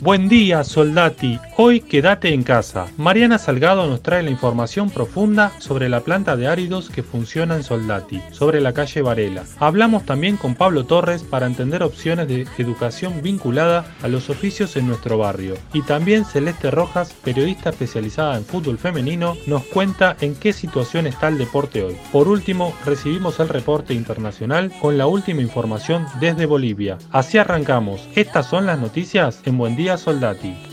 Buen día, soldati. Hoy quédate en casa. Mariana Salgado nos trae la información profunda sobre la planta de áridos que funciona en Soldati, sobre la calle Varela. Hablamos también con Pablo Torres para entender opciones de educación vinculada a los oficios en nuestro barrio. Y también Celeste Rojas, periodista especializada en fútbol femenino, nos cuenta en qué situación está el deporte hoy. Por último, recibimos el reporte internacional con la última información desde Bolivia. Así arrancamos. Estas son las noticias en Buen Día Soldati.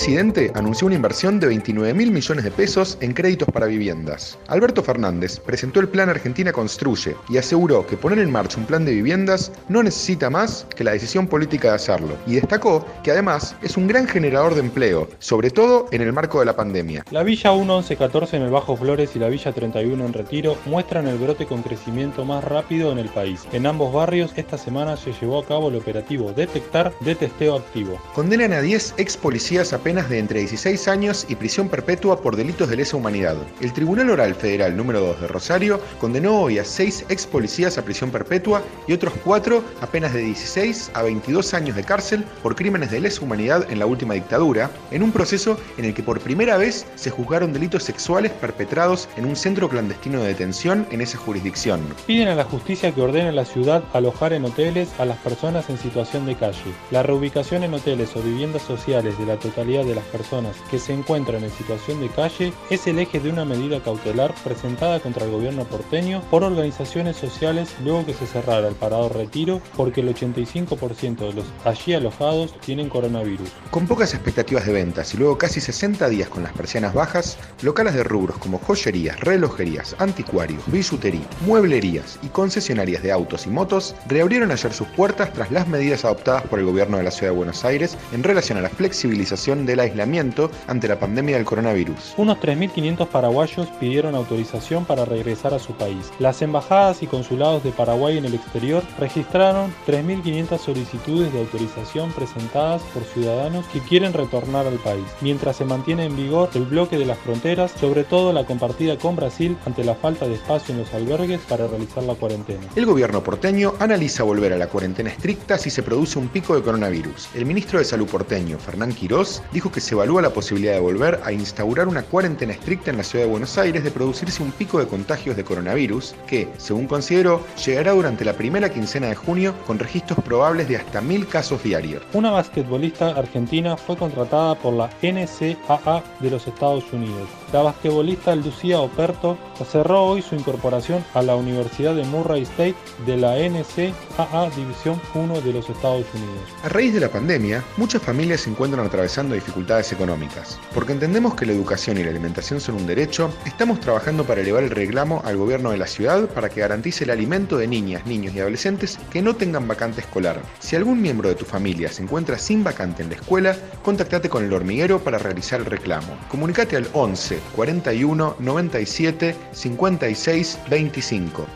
Presidente anunció una inversión de 29 mil millones de pesos en créditos para viviendas. Alberto Fernández presentó el plan Argentina Construye y aseguró que poner en marcha un plan de viviendas no necesita más que la decisión política de hacerlo. Y destacó que además es un gran generador de empleo, sobre todo en el marco de la pandemia. La Villa 1114 en el Bajo Flores y la Villa 31 en Retiro muestran el brote con crecimiento más rápido en el país. En ambos barrios esta semana se llevó a cabo el operativo Detectar de testeo activo. Condenan a 10 ex policías a penas de entre 16 años y prisión perpetua por delitos de lesa humanidad. El Tribunal Oral Federal número 2 de Rosario condenó hoy a 6 ex policías a prisión perpetua y otros 4 a penas de 16 a 22 años de cárcel por crímenes de lesa humanidad en la última dictadura, en un proceso en el que por primera vez se juzgaron delitos sexuales perpetrados en un centro clandestino de detención en esa jurisdicción. Piden a la justicia que ordene a la ciudad alojar en hoteles a las personas en situación de calle. La reubicación en hoteles o viviendas sociales de la totalidad de las personas que se encuentran en situación de calle es el eje de una medida cautelar presentada contra el gobierno porteño por organizaciones sociales luego que se cerrara el parador retiro porque el 85% de los allí alojados tienen coronavirus. Con pocas expectativas de ventas y luego casi 60 días con las persianas bajas, locales de rubros como joyerías, relojerías, anticuarios, bisutería, mueblerías y concesionarias de autos y motos reabrieron ayer sus puertas tras las medidas adoptadas por el gobierno de la ciudad de Buenos Aires en relación a la flexibilización del aislamiento ante la pandemia del coronavirus. Unos 3.500 paraguayos pidieron autorización para regresar a su país. Las embajadas y consulados de Paraguay en el exterior registraron 3.500 solicitudes de autorización presentadas por ciudadanos que quieren retornar al país, mientras se mantiene en vigor el bloque de las fronteras, sobre todo la compartida con Brasil ante la falta de espacio en los albergues para realizar la cuarentena. El gobierno porteño analiza volver a la cuarentena estricta si se produce un pico de coronavirus. El ministro de Salud porteño, Fernán Quirós, dijo que se evalúa la posibilidad de volver a instaurar una cuarentena estricta en la ciudad de Buenos Aires de producirse un pico de contagios de coronavirus que, según consideró, llegará durante la primera quincena de junio con registros probables de hasta mil casos diarios. Una basquetbolista argentina fue contratada por la NCAA de los Estados Unidos. La basquetbolista Lucía Operto cerró hoy su incorporación a la Universidad de Murray State de la NCAA División 1 de los Estados Unidos. A raíz de la pandemia, muchas familias se encuentran atravesando dificultades económicas. Porque entendemos que la educación y la alimentación son un derecho, estamos trabajando para elevar el reclamo al gobierno de la ciudad para que garantice el alimento de niñas, niños y adolescentes que no tengan vacante escolar. Si algún miembro de tu familia se encuentra sin vacante en la escuela, contactate con el hormiguero para realizar el reclamo. Comunicate al 11 41 97 56 25.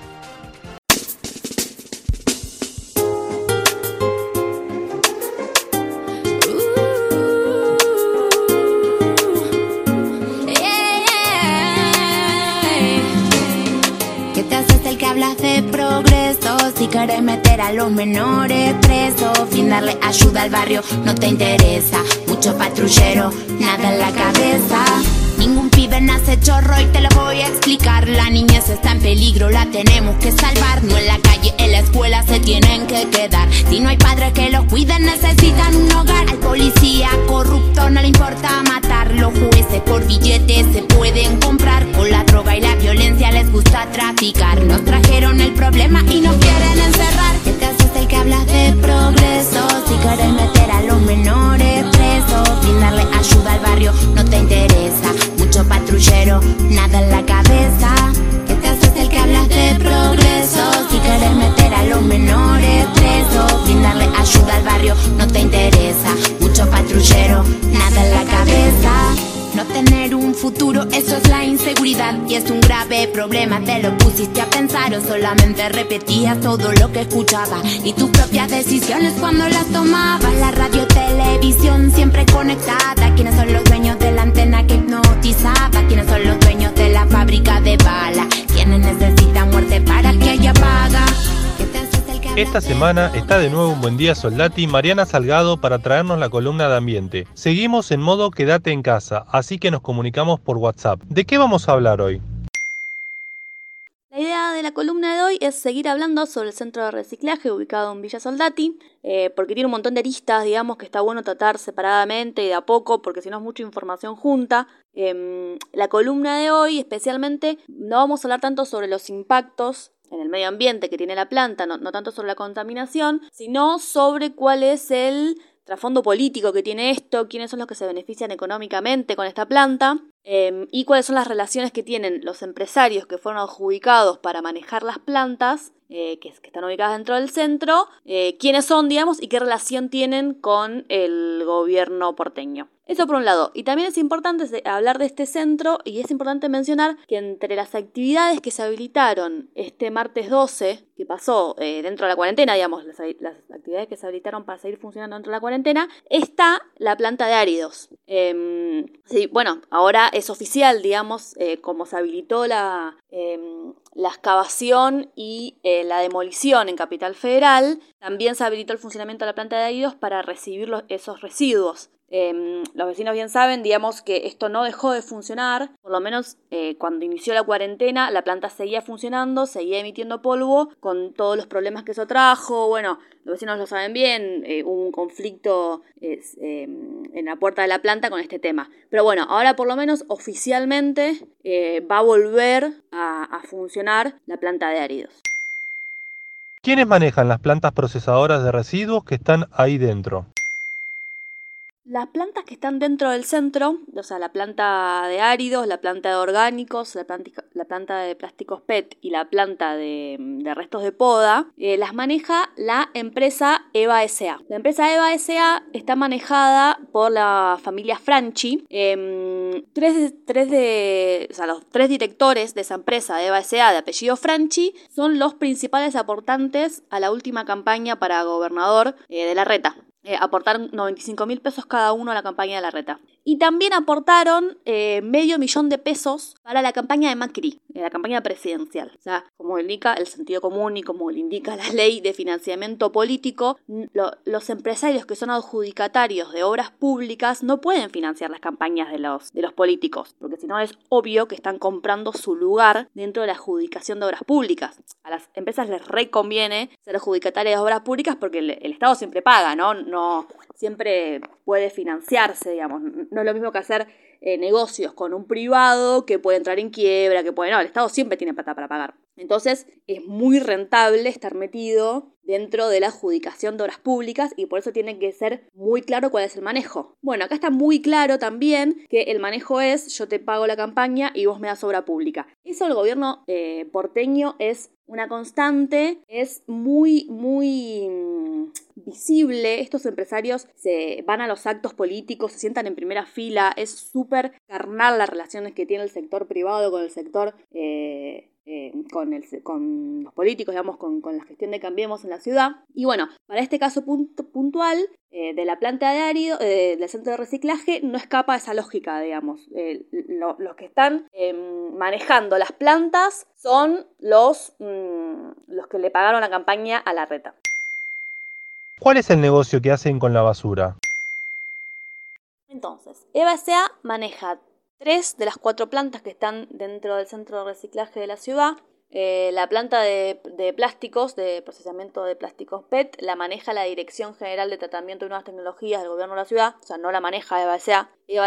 ¿Qué te haces el que hablas de progreso? Si querés meter a los menores presos, fin darle ayuda al barrio no te interesa. Mucho patrullero, nada en la cabeza. Y ven a chorro y te lo voy a explicar. La niñez está en peligro, la tenemos que salvar. No en la calle, en la escuela se tienen que quedar. Si no hay padres que los cuiden, necesitan un hogar. Al policía corrupto no le importa matar. Los jueces por billetes se pueden comprar. Con la droga y la violencia les gusta traficar. Nos trajeron el problema y nos quieren encerrar. Este ¿Qué te haces el que hablas de progreso? Si quieres meter a los menores presos Brindarle ayuda al barrio no te interesa mucho patrullero, nada en la cabeza. ¿Qué te haces el que hablas de progreso? Si quieres meter a los menores presos, brindarle ayuda al barrio no te interesa. Mucho patrullero, nada en la cabeza. No tener un futuro grave problema te lo pusiste a pensar o solamente repetías todo lo que escuchabas y tus propias decisiones cuando las tomabas. La radio, televisión siempre conectada. ¿Quiénes son los dueños de la antena que hipnotizaba? ¿Quiénes son los dueños de la fábrica de balas? ¿Quiénes necesitan muerte para que haya paga? Esta semana está de nuevo un buen día Soldati Mariana Salgado para traernos la columna de ambiente. Seguimos en modo quédate en casa, así que nos comunicamos por WhatsApp. ¿De qué vamos a hablar hoy? La idea de la columna de hoy es seguir hablando sobre el centro de reciclaje ubicado en Villa Soldati, eh, porque tiene un montón de aristas, digamos, que está bueno tratar separadamente y de a poco, porque si no es mucha información junta. Em, la columna de hoy, especialmente, no vamos a hablar tanto sobre los impactos en el medio ambiente que tiene la planta, no, tanto sobre la contaminación, sino sobre cuál es el trasfondo político que tiene esto, quiénes son los que se benefician económicamente con esta planta em, y cuáles son las relaciones que tienen los empresarios que fueron adjudicados para manejar las plantas eh, que, están ubicadas dentro del centro, eh, quiénes son, digamos, y qué relación tienen con el gobierno porteño. Eso por un lado. Y también es importante hablar de este centro y es importante mencionar que entre las actividades que se habilitaron este martes 12, que pasó eh, dentro de la cuarentena, digamos, las, actividades que se habilitaron para seguir funcionando dentro de la cuarentena, está la planta de áridos. Em, sí, bueno, ahora es oficial, digamos, eh, como se habilitó la, em, excavación y eh, la demolición en Capital Federal, también se habilitó el funcionamiento de la planta de áridos para recibir esos residuos. Em, los vecinos bien saben, digamos, que esto no dejó de funcionar, por lo menos eh, cuando inició la cuarentena, la planta seguía funcionando, seguía emitiendo polvo, con todos los problemas que eso trajo. Bueno, los vecinos lo saben bien, eh, hubo un conflicto em, en la puerta de la planta con este tema. Pero bueno, ahora por lo menos oficialmente eh, va a volver a, a funcionar la planta de áridos. ¿Quiénes manejan las plantas procesadoras de residuos que están ahí dentro? Las plantas que están dentro del centro, o sea, la planta de áridos, la planta de orgánicos, la planta, de plásticos PET y la planta de, restos de poda, eh, las maneja la empresa EVA SA. La empresa EVA SA está manejada por la familia Franchi. Em, tres, tres, de, o sea, los tres directores de esa empresa, EVA SA, de apellido Franchi, son los principales aportantes a la última campaña para gobernador eh, de la Reta. Eh, aportaron 95 mil pesos cada uno a la campaña de la reta. Y también aportaron eh, medio millón de pesos para la campaña de Macri, eh, la campaña presidencial. O sea, como indica el sentido común y como le indica la ley de financiamiento político, los empresarios que son adjudicatarios de obras públicas no pueden financiar las campañas de los, de los políticos, porque si no es obvio que están comprando su lugar dentro de la adjudicación de obras públicas. A las empresas les reconviene ser adjudicatarias de obras públicas porque el Estado siempre paga, ¿no? No siempre puede financiarse, digamos. No es lo mismo que hacer eh, negocios con un privado que puede entrar en quiebra, que puede... No, el Estado siempre tiene plata para pagar. Entonces es muy rentable estar metido dentro de la adjudicación de obras públicas y por eso tiene que ser muy claro cuál es el manejo. Bueno, acá está muy claro también que el manejo es yo te pago la campaña y vos me das obra pública. Eso el gobierno eh, porteño es una constante, es muy, muy mm, visible. Estos empresarios se van a los actos políticos, se sientan en primera fila, es súper carnal las relaciones que tiene el sector privado con el sector... Eh, eh, con, el, con, los políticos, digamos, con, la gestión de Cambiemos en la ciudad. Y bueno, para este caso puntual eh, de la planta de árido, del centro de reciclaje, no escapa esa lógica, digamos. los que están em, manejando las plantas son los, mm, los que le pagaron la campaña a la reta. ¿Cuál es el negocio que hacen con la basura? Entonces, Eva S.A. maneja tres de las cuatro plantas que están dentro del centro de reciclaje de la ciudad. Eh, la planta de, plásticos, de procesamiento de plásticos PET, la maneja la Dirección General de Tratamiento de Nuevas Tecnologías del Gobierno de la Ciudad, o sea, no la maneja Eva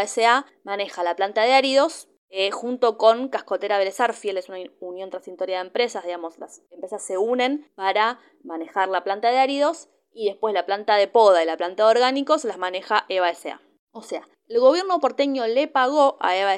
S.A. Maneja la planta de áridos, eh, junto con Cascotera Fiel es una unión transistoria de empresas, digamos, las empresas se unen para manejar la planta de áridos y después la planta de poda y la planta de orgánicos las maneja EVA S.A. O sea, el gobierno porteño le pagó a EVA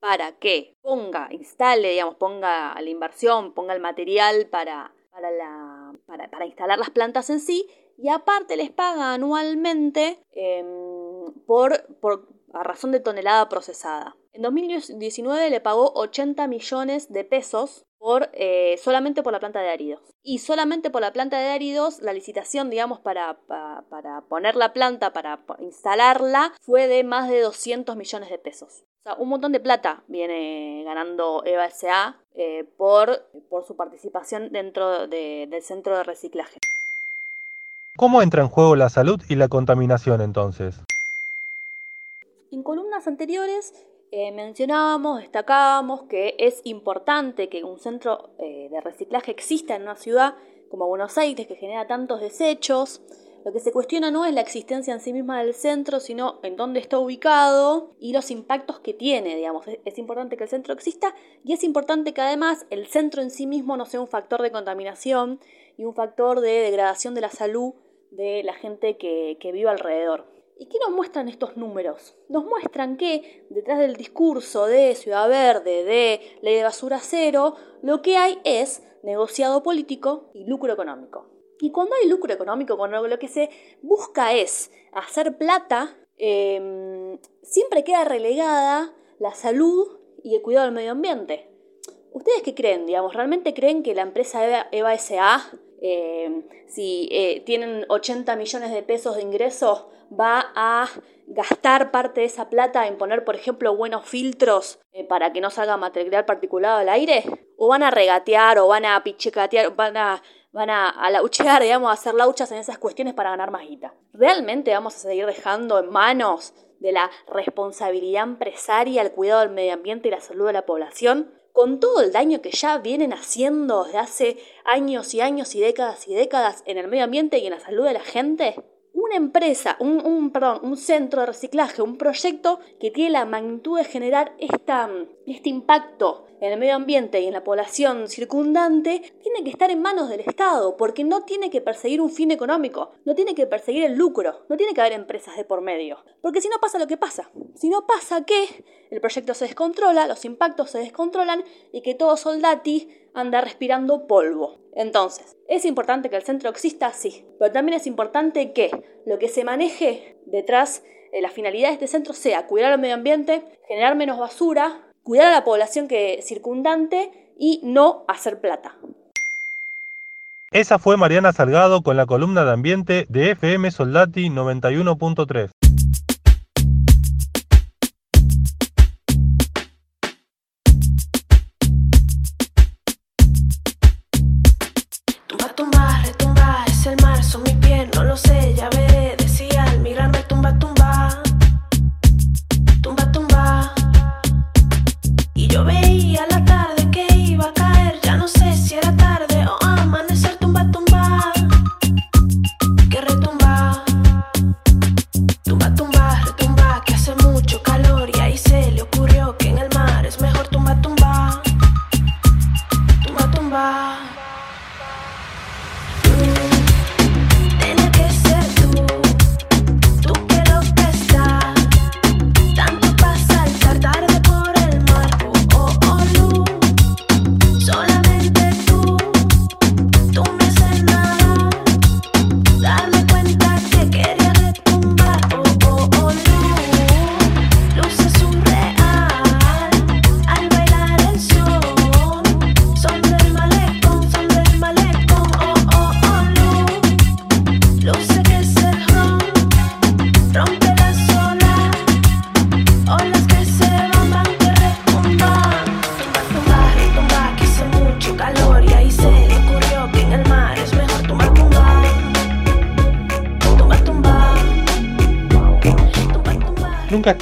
para que ponga, instale, digamos, ponga la inversión, ponga el material para, para, instalar las plantas en sí y aparte les paga anualmente em, por, por, a razón de tonelada procesada. En 2019 le pagó 80 millones de pesos por, eh, solamente por la planta de áridos. Y solamente por la planta de áridos, la licitación, digamos, para, para, poner la planta, para instalarla, fue de más de 200 millones de pesos. O sea, un montón de plata viene ganando Eva S.A. Eh, por, por su participación dentro del centro de reciclaje. ¿Cómo entra en juego la salud y la contaminación entonces? En columnas anteriores mencionábamos, destacábamos que es importante que un centro eh, de reciclaje exista en una ciudad como Buenos Aires, que genera tantos desechos. Lo que se cuestiona no es la existencia en sí misma del centro, sino en dónde está ubicado y los impactos que tiene, digamos. Es, importante que el centro exista y es importante que además el centro en sí mismo no sea un factor de contaminación y un factor de degradación de la salud de la gente que vive alrededor. ¿Y qué nos muestran estos números? Nos muestran que detrás del discurso de Ciudad Verde, de ley de basura cero, lo que hay es negociado político y lucro económico. Y cuando hay lucro económico con lo que se busca es hacer plata, em, siempre queda relegada la salud y el cuidado del medio ambiente. ¿Ustedes qué creen? Digamos, ¿realmente creen que la empresa Eva, Eva SA, em, si eh, tienen 80 millones de pesos de ingresos, va a gastar parte de esa plata en poner, por ejemplo, buenos filtros eh, para que no salga material particulado al aire? ¿O van a regatear o van a pichecatear, van a, van a, a lauchear, digamos, a hacer lauchas en esas cuestiones para ganar más guita? ¿Realmente vamos a seguir dejando en manos de la responsabilidad empresaria el cuidado del medio ambiente y la salud de la población? Con todo el daño que ya vienen haciendo desde hace años y años y décadas y décadas en el medio ambiente y en la salud de la gente? Una empresa, un, un, perdón, un centro de reciclaje, un proyecto que tiene la magnitud de generar esta, este impacto en el medio ambiente y en la población circundante, tiene que estar en manos del Estado, porque no tiene que perseguir un fin económico, no tiene que perseguir el lucro, no tiene que haber empresas de por medio. Porque si no pasa lo que pasa, si no pasa que el proyecto se descontrola, los impactos se descontrolan y que todo soldati anda respirando polvo. Entonces, ¿es importante que el centro exista? Sí, pero también es importante que lo que se maneje detrás de la finalidad de este centro sea cuidar al medio ambiente, generar menos basura, cuidar a la población que circundante y no hacer plata. Esa fue Mariana Salgado con la columna de ambiente de FM Soldati 91.3.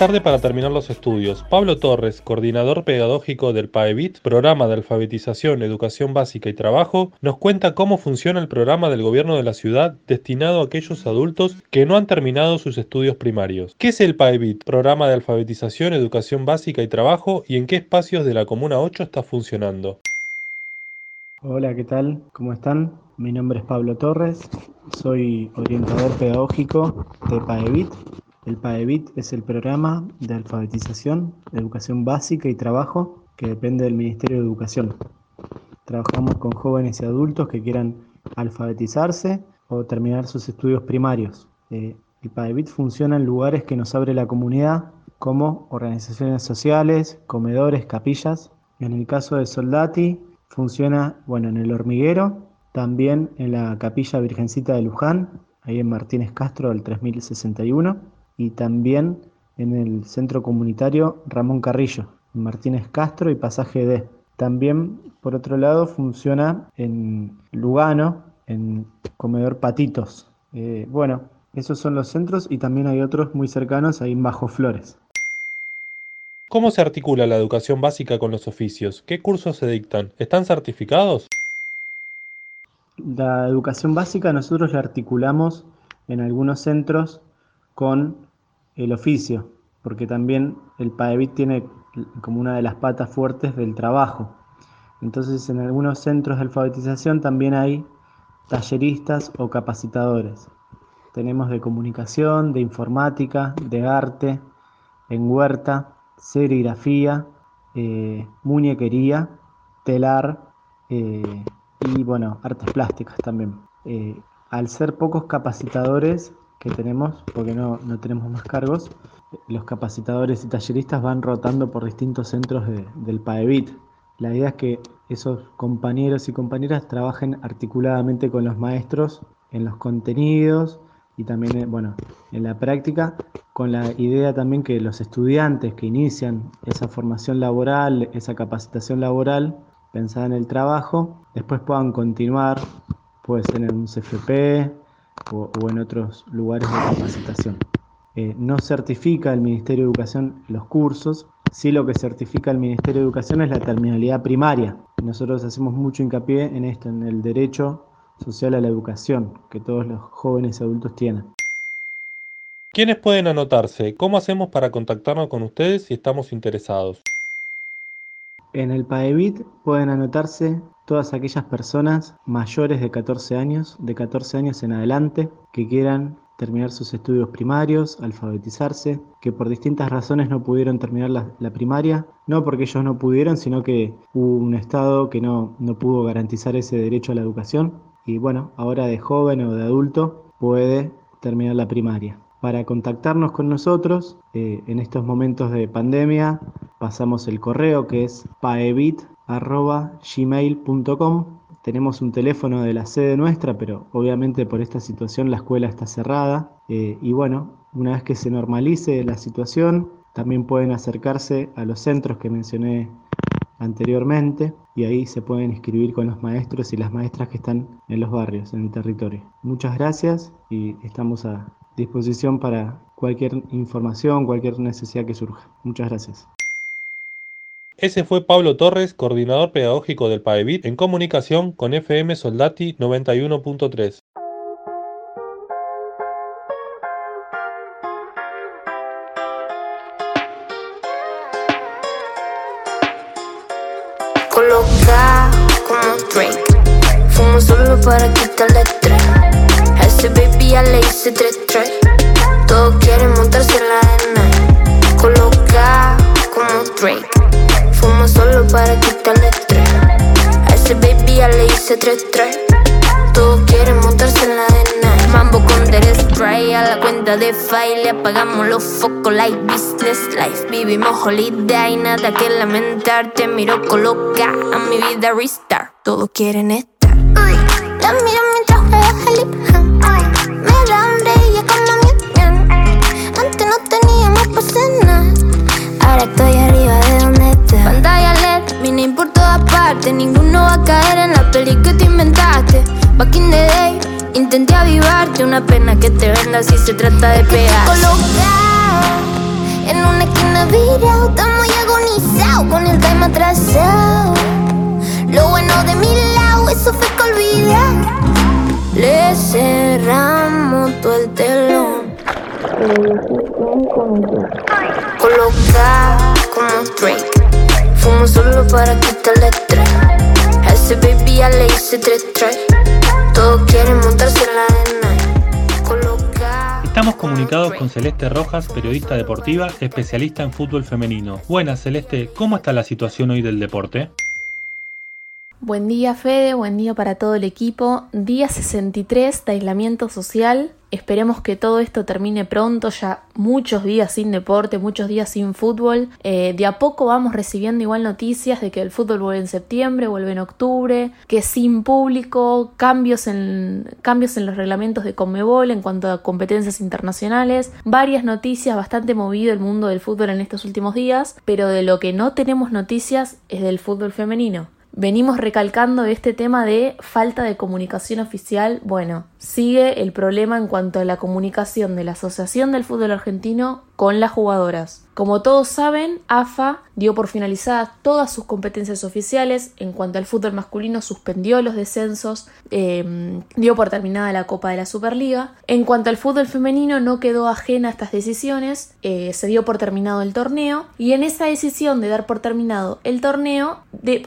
tarde para terminar los estudios. Pablo Torres, coordinador pedagógico del PAEBIT, programa de alfabetización, educación básica y trabajo, nos cuenta cómo funciona el programa del gobierno de la ciudad destinado a aquellos adultos que no han terminado sus estudios primarios. ¿Qué es el PAEBIT, programa de alfabetización, educación básica y trabajo, y en qué espacios de la Comuna 8 está funcionando? Hola, ¿qué tal? ¿Cómo están? Mi nombre es Pablo Torres, soy orientador pedagógico de PAEBIT, el PAEBIT es el programa de alfabetización, educación básica y trabajo que depende del Ministerio de Educación. Trabajamos con jóvenes y adultos que quieran alfabetizarse o terminar sus estudios primarios. Eh, el PAEBIT funciona en lugares que nos abre la comunidad, como organizaciones sociales, comedores, capillas. En el caso de Soldati, funciona bueno, en el hormiguero, también en la capilla Virgencita de Luján, ahí en Martínez Castro, el 3061, y también en el centro comunitario Ramón Carrillo, en Martínez Castro y Pasaje D. También, por otro lado, funciona en Lugano, en Comedor Patitos. Eh, bueno, esos son los centros y también hay otros muy cercanos ahí en Bajo Flores. ¿Cómo se articula la educación básica con los oficios? ¿Qué cursos se dictan? ¿Están certificados? La educación básica nosotros la articulamos en algunos centros con el oficio, porque también el PAEBIT tiene como una de las patas fuertes del trabajo. Entonces en algunos centros de alfabetización también hay talleristas o capacitadores. Tenemos de comunicación, de informática, de arte, en huerta, serigrafía, eh, muñequería, telar eh, y bueno, artes plásticas también. Eh, al ser pocos capacitadores que tenemos, porque no, no tenemos más cargos, los capacitadores y talleristas van rotando por distintos centros del PAEBIT. La idea es que esos compañeros y compañeras trabajen articuladamente con los maestros en los contenidos y también eh, bueno, en la práctica, con la idea también que los estudiantes que inician esa formación laboral, esa capacitación laboral, pensada en el trabajo, después puedan continuar, puede ser en un CFP o en otros lugares de capacitación. Eh, no certifica el Ministerio de Educación los cursos, sí lo que certifica el Ministerio de Educación es la terminalidad primaria. Nosotros hacemos mucho hincapié en esto, en el derecho social a la educación que todos los jóvenes y adultos tienen. ¿Quiénes pueden anotarse? ¿Cómo hacemos para contactarnos con ustedes si estamos interesados? En el PAEBIT pueden anotarse todas aquellas personas mayores de 14 años, de 14 años en adelante, que quieran terminar sus estudios primarios, alfabetizarse, que por distintas razones no pudieron terminar la, primaria, no porque ellos no pudieron, sino que hubo un Estado que no, no pudo garantizar ese derecho a la educación y bueno, ahora de joven o de adulto puede terminar la primaria. Para contactarnos con nosotros eh, en estos momentos de pandemia, pasamos el correo que es paebit.gmail.com tenemos un teléfono de la sede nuestra, pero obviamente por esta situación la escuela está cerrada. Eh, y bueno, una vez que se normalice la situación, también pueden acercarse a los centros que mencioné anteriormente y ahí se pueden inscribir con los maestros y las maestras que están en los barrios, en el territorio. Muchas gracias y estamos a disposición para cualquier información, cualquier necesidad que surja. Muchas gracias. Ese fue Pablo Torres, coordinador pedagógico del PAEBIT, en comunicación con FM Soldati 91.3. Coloca como Drake, fumo solo para quitarle estrés. A ese baby ya le hice tres le tres tres. Todos quieren montarse en la arena. Mambo con der spray a la cuenta de file. Apagamos los focos like business life. Vivimos holiday, nada que lamentar. Te miro coloca a mi vida restart. Todos quieren estar. La miro mientras juegas Back in the day, intenté avivarte. Una pena que te venda si se trata de pegar. Colocado en una esquina virado. Estamos muy agonizados con el time atrasado. Lo bueno de mi lado, eso fue que olvidar. Le cerramos todo el telón. Coloca como Drake. Fumo solo para quitarle estrés. A ese baby ya le hice tres tres. Todos quieren montarse en la arena. Coloca. Estamos comunicados con Celeste Rojas, periodista deportiva, especialista en fútbol femenino. Buenas, Celeste, ¿cómo está la situación hoy del deporte? Buen día Fede, buen día para todo el equipo. Día 63 de aislamiento social Esperemos que todo esto termine pronto, ya muchos días sin deporte, muchos días sin fútbol. Eh, de a poco vamos recibiendo igual noticias de que el fútbol vuelve en septiembre, vuelve en octubre, que sin público, cambios en, cambios en los reglamentos de Conmebol en cuanto a competencias internacionales, varias noticias, bastante movido el mundo del fútbol en estos últimos días, pero de lo que no tenemos noticias es del fútbol femenino venimos recalcando este tema de falta de comunicación oficial. Bueno, sigue el problema en cuanto a la comunicación de la Asociación del Fútbol Argentino con las jugadoras. Como todos saben, AFA dio por finalizadas todas sus competencias oficiales. En cuanto al fútbol masculino, suspendió los descensos, em, dio por terminada la Copa de la Superliga. En cuanto al fútbol femenino, no quedó ajena a estas decisiones, eh, se dio por terminado el torneo. Y en esa decisión de dar por terminado el torneo,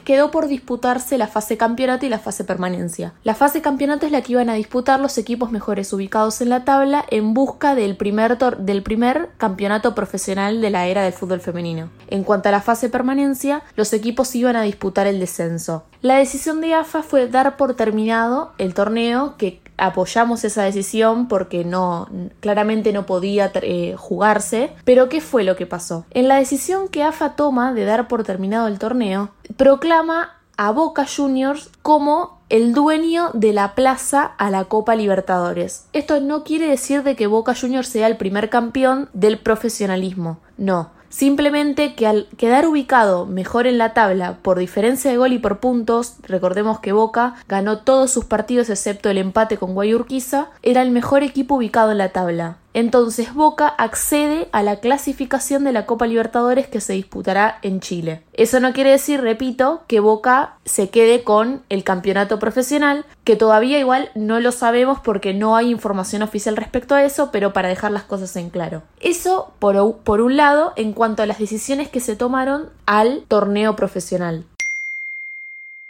quedó por disputarse la fase campeonato y la fase permanencia. La fase campeonato es la que iban a disputar los equipos mejores ubicados en la tabla en busca del primer, del primer campeonato profesional de la era del fútbol femenino. En cuanto a la fase permanencia, los equipos iban a disputar el descenso. La decisión de AFA fue dar por terminado el torneo que apoyamos esa decisión porque no claramente no podía eh, jugarse, pero ¿qué fue lo que pasó? En la decisión que AFA toma de dar por terminado el torneo, proclama a Boca Juniors como el dueño de la plaza a la Copa Libertadores. Esto no quiere decir de que Boca Juniors sea el primer campeón del profesionalismo, no. Simplemente que al quedar ubicado mejor en la tabla por diferencia de gol y por puntos, recordemos que Boca ganó todos sus partidos excepto el empate con Guayurquiza, era el mejor equipo ubicado en la tabla. Entonces Boca accede a la clasificación de la Copa Libertadores que se disputará en Chile. Eso no quiere decir, repito, que Boca se quede con el campeonato profesional, que todavía igual no lo sabemos porque no hay información oficial respecto a eso, pero para dejar las cosas en claro. Eso por, un lado en cuanto a las decisiones que se tomaron al torneo profesional.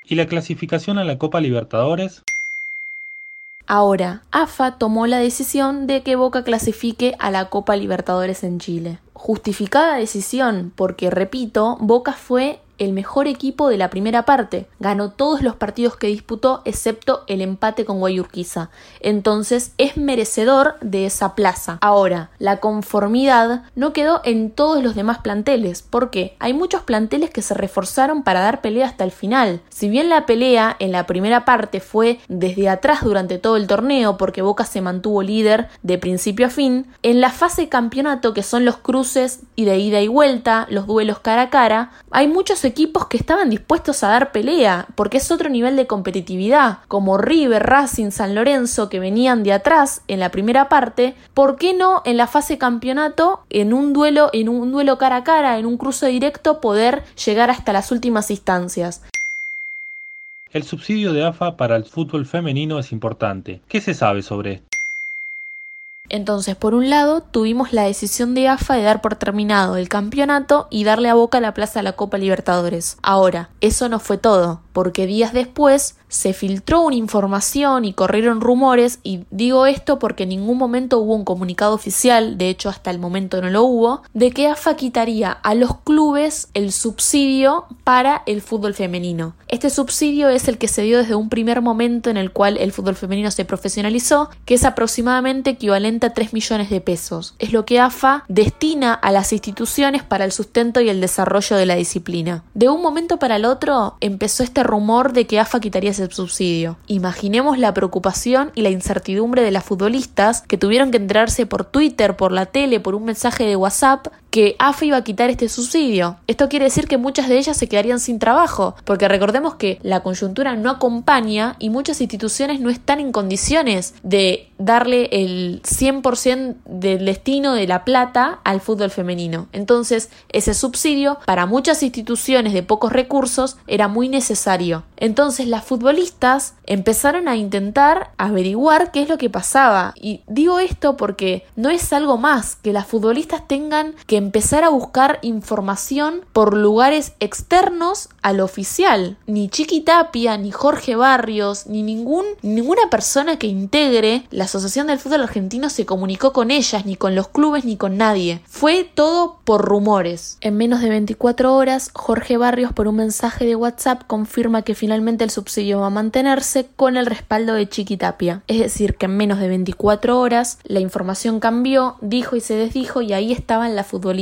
¿Y la clasificación a la Copa Libertadores? Ahora, AFA tomó la decisión de que Boca clasifique a la Copa Libertadores en Chile. Justificada decisión, porque repito, Boca fue el mejor equipo de la primera parte. Ganó todos los partidos que disputó excepto el empate con Guayurquiza. Entonces es merecedor de esa plaza. Ahora, la conformidad no quedó en todos los demás planteles. porque Hay muchos planteles que se reforzaron para dar pelea hasta el final. Si bien la pelea en la primera parte fue desde atrás durante todo el torneo porque Boca se mantuvo líder de principio a fin, en la fase campeonato que son los cruces y de ida y vuelta, los duelos cara a cara, hay muchos que estaban dispuestos a dar pelea, porque es otro nivel de competitividad, como River, Racing, San Lorenzo, que venían de atrás en la primera parte, ¿por qué no en la fase campeonato, en un duelo, en un duelo cara a cara, en un cruce directo, poder llegar hasta las últimas instancias? El subsidio de AFA para el fútbol femenino es importante. ¿Qué se sabe sobre esto? Entonces, por un lado, tuvimos la decisión de AFA de dar por terminado el campeonato y darle a Boca la plaza a la Copa Libertadores. Ahora, eso no fue todo, porque días después se filtró una información y corrieron rumores, y digo esto porque en ningún momento hubo un comunicado oficial, de hecho hasta el momento no lo hubo, de que AFA quitaría a los clubes el subsidio para el fútbol femenino. Este subsidio es el que se dio desde un primer momento en el cual el fútbol femenino se profesionalizó, que es aproximadamente equivalente a 3 millones de pesos. Es lo que AFA destina a las instituciones para el sustento y el desarrollo de la disciplina. De un momento para el otro empezó este rumor de que AFA quitaría ese subsidio. Imaginemos la preocupación y la incertidumbre de las futbolistas que tuvieron que enterarse por Twitter, por la tele, por un mensaje de WhatsApp que AFA iba a quitar este subsidio. Esto quiere decir que muchas de ellas se quedarían sin trabajo, porque recordemos que la coyuntura no acompaña y muchas instituciones no están en condiciones de darle el 100% del destino de la plata al fútbol femenino. Entonces, ese subsidio para muchas instituciones de pocos recursos era muy necesario. Entonces, las futbolistas empezaron a intentar averiguar qué es lo que pasaba. Y digo esto porque no es algo más que las futbolistas tengan que empezar a buscar información por lugares externos al oficial. Ni Chiqui Tapia, ni Jorge Barrios, ni ningún, ninguna persona que integre la Asociación del Fútbol Argentino se comunicó con ellas, ni con los clubes, ni con nadie. Fue todo por rumores. En menos de 24 horas, Jorge Barrios por un mensaje de WhatsApp confirma que finalmente el subsidio va a mantenerse con el respaldo de Chiqui Tapia. Es decir, que en menos de 24 horas la información cambió, dijo y se desdijo y ahí estaban las futbolistas,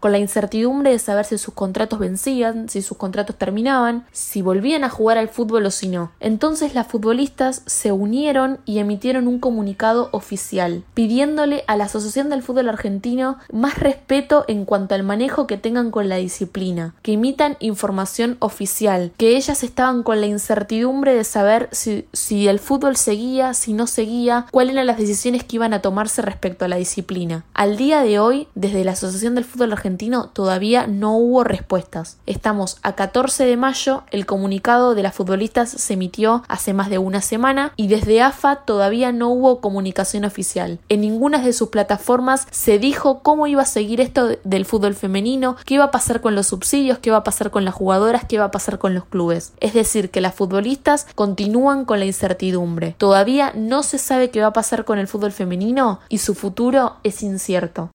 con la incertidumbre de saber si sus contratos vencían, si sus contratos terminaban, si volvían a jugar al fútbol o si no. Entonces las futbolistas se unieron y emitieron un comunicado oficial, pidiéndole a la Asociación del Fútbol Argentino más respeto en cuanto al manejo que tengan con la disciplina, que imitan información oficial, que ellas estaban con la incertidumbre de saber si, si el fútbol seguía, si no seguía, cuáles eran las decisiones que iban a tomarse respecto a la disciplina. Al día de hoy, desde la Asociación del Fútbol Argentino todavía no hubo respuestas. Estamos a 14 de mayo, el comunicado de las futbolistas se emitió hace más de una semana y desde AFA todavía no hubo comunicación oficial. En ninguna de sus plataformas se dijo cómo iba a seguir esto del fútbol femenino, qué iba a pasar con los subsidios, qué va a pasar con las jugadoras, qué va a pasar con los clubes. Es decir, que las futbolistas continúan con la incertidumbre. Todavía no se sabe qué va a pasar con el fútbol femenino y su futuro es incierto.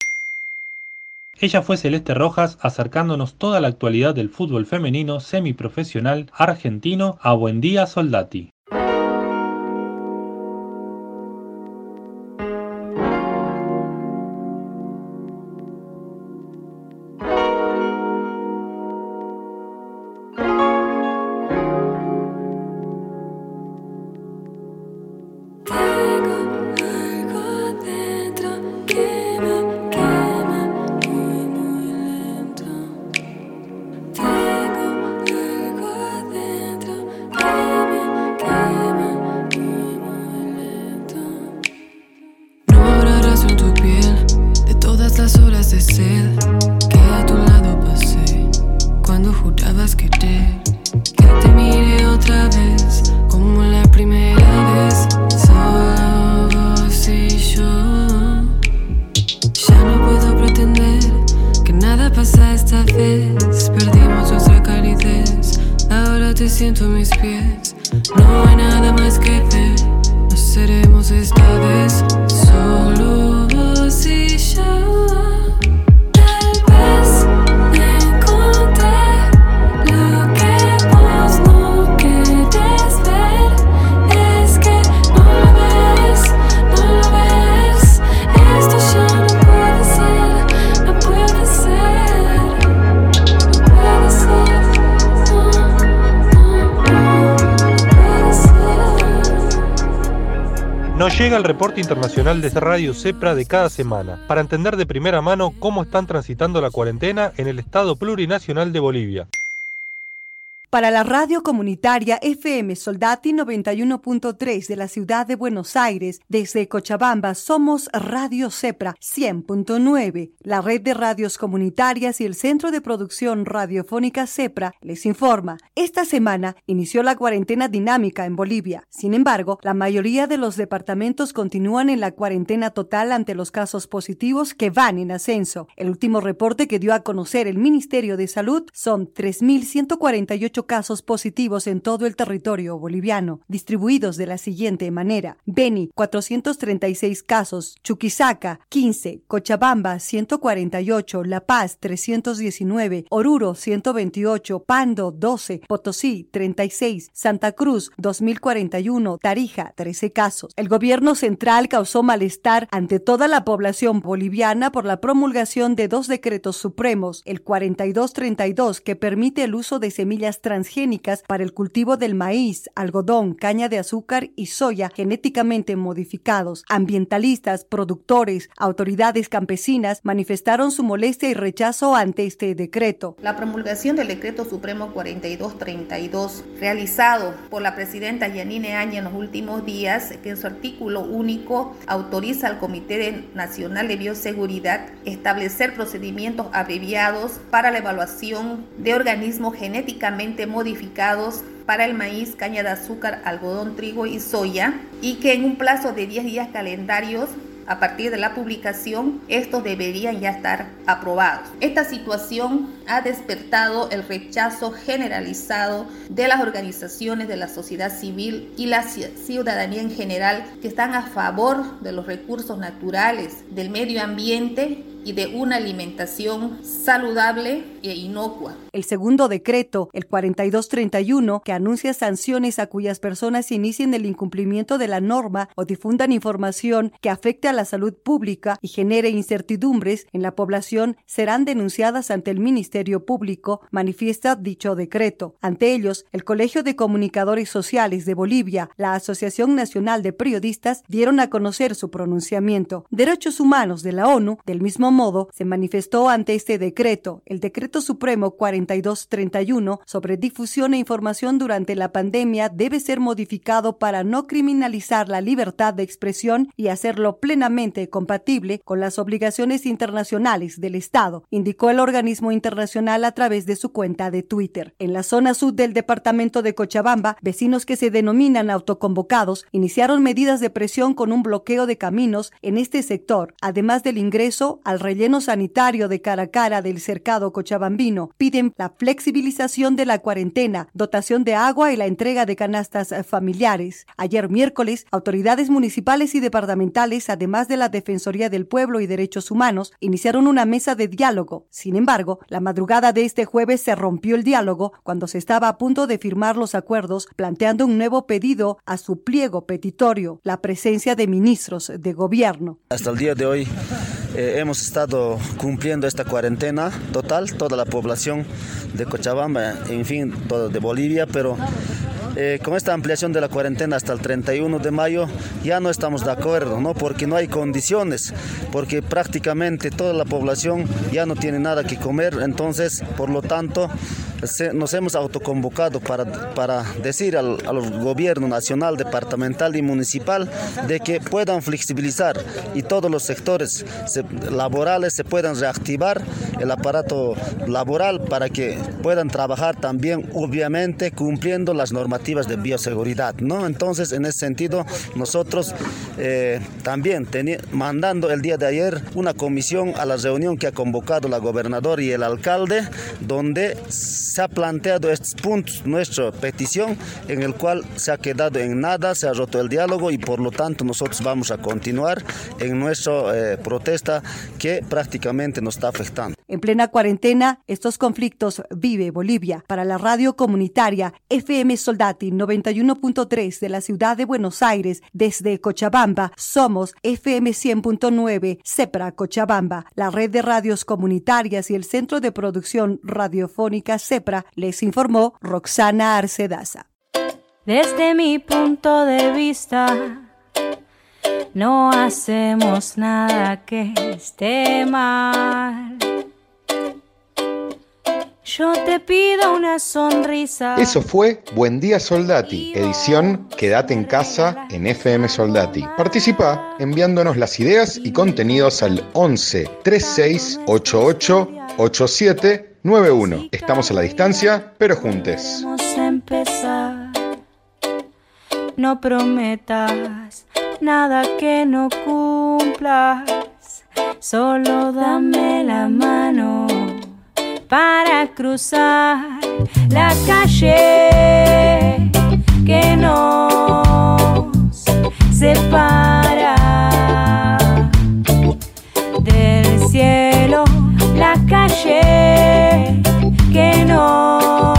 Ella fue Celeste Rojas acercándonos toda la actualidad del fútbol femenino semiprofesional argentino a Buen Día Soldati. Llega el reporte internacional de Radio CEPRA de cada semana, para entender de primera mano cómo están transitando la cuarentena en el Estado Plurinacional de Bolivia. Para la radio comunitaria FM Soldati 91.3 de la ciudad de Buenos Aires, desde Cochabamba somos Radio Cepra 100.9. La red de radios comunitarias y el Centro de Producción Radiofónica Cepra les informa. Esta semana inició la cuarentena dinámica en Bolivia. Sin embargo, la mayoría de los departamentos continúan en la cuarentena total ante los casos positivos que van en ascenso. El último reporte que dio a conocer el Ministerio de Salud son 3.148 casos positivos en todo el territorio boliviano, distribuidos de la siguiente manera. Beni, 436 casos, Chuquisaca, 15, Cochabamba, 148, La Paz, 319, Oruro, 128, Pando, 12, Potosí, 36, Santa Cruz, 2041, Tarija, 13 casos. El gobierno central causó malestar ante toda la población boliviana por la promulgación de dos decretos supremos, el 4232 que permite el uso de semillas transgénicas para el cultivo del maíz, algodón, caña de azúcar y soya genéticamente modificados. Ambientalistas, productores, autoridades campesinas manifestaron su molestia y rechazo ante este decreto. La promulgación del decreto supremo 4232 realizado por la presidenta Yanine Aña en los últimos días, que en su artículo único autoriza al Comité Nacional de Bioseguridad establecer procedimientos abreviados para la evaluación de organismos genéticamente modificados para el maíz, caña de azúcar, algodón, trigo y soya y que en un plazo de 10 días calendarios a partir de la publicación, estos deberían ya estar aprobados. Esta situación ha despertado el rechazo generalizado de las organizaciones de la sociedad civil y la ciudadanía en general que están a favor de los recursos naturales, del medio ambiente y de una alimentación saludable e inocua. El segundo decreto, el 4231, que anuncia sanciones a cuyas personas inicien el incumplimiento de la norma o difundan información que afecte a la salud pública y genere incertidumbres en la población, serán denunciadas ante el Ministerio Público, manifiesta dicho decreto. Ante ellos, el Colegio de Comunicadores Sociales de Bolivia, la Asociación Nacional de Periodistas dieron a conocer su pronunciamiento. Derechos Humanos de la ONU, del mismo modo, se manifestó ante este decreto, el Decreto Supremo 4231, sobre difusión e información durante la pandemia, debe ser modificado para no criminalizar la libertad de expresión y hacerlo plenamente compatible con las obligaciones internacionales del Estado, indicó el organismo internacional a través de su cuenta de Twitter. En la zona sur del departamento de Cochabamba, vecinos que se denominan autoconvocados iniciaron medidas de presión con un bloqueo de caminos en este sector, además del ingreso al relleno sanitario de Caracara del cercado cochabambino piden la flexibilización de la cuarentena, dotación de agua y la entrega de canastas familiares. Ayer miércoles, autoridades municipales y departamentales, además de la Defensoría del Pueblo y Derechos Humanos, iniciaron una mesa de diálogo. Sin embargo, la madrugada de este jueves se rompió el diálogo cuando se estaba a punto de firmar los acuerdos, planteando un nuevo pedido a su pliego petitorio, la presencia de ministros de gobierno. Hasta el día de hoy eh, hemos estado cumpliendo esta cuarentena total, toda la población de Cochabamba, en fin, todo de Bolivia, pero eh, con esta ampliación de la cuarentena hasta el 31 de mayo ya no estamos de acuerdo, ¿no? Porque no hay condiciones, porque prácticamente toda la población ya no tiene nada que comer, entonces, por lo tanto, nos hemos autoconvocado para, para decir al, gobierno nacional, departamental y municipal de que puedan flexibilizar y todos los sectores laborales se puedan reactivar el aparato laboral para que puedan trabajar también, obviamente, cumpliendo las normativas de bioseguridad. ¿no? Entonces, en ese sentido, nosotros eh, también mandando el día de ayer una comisión a la reunión que ha convocado la gobernadora y el alcalde, donde se ha planteado estos puntos, nuestra petición, en el cual se ha quedado en nada, se ha roto el diálogo y por lo tanto nosotros vamos a continuar en nuestra eh, protesta que prácticamente nos está afectando. En plena cuarentena, estos conflictos vive Bolivia. Para la radio comunitaria FM Soldati 91.3 de la ciudad de Buenos Aires, desde Cochabamba, somos FM 100.9 CEPRA Cochabamba, la red de radios comunitarias y el Centro de Producción Radiofónica CEPRA, les informó Roxana Arcedaza. Desde mi punto de vista, no hacemos nada que esté mal. Yo te pido una sonrisa. Eso fue Buen Día Soldati, edición Quédate en casa en FM Soldati. Participa enviándonos las ideas y contenidos al 11 36 88 87 91. Estamos a la distancia, pero juntes. Vamos a empezar. No prometas nada que no cumplas. Solo dame la mano para cruzar la calle que nos separa del cielo, la calle que nos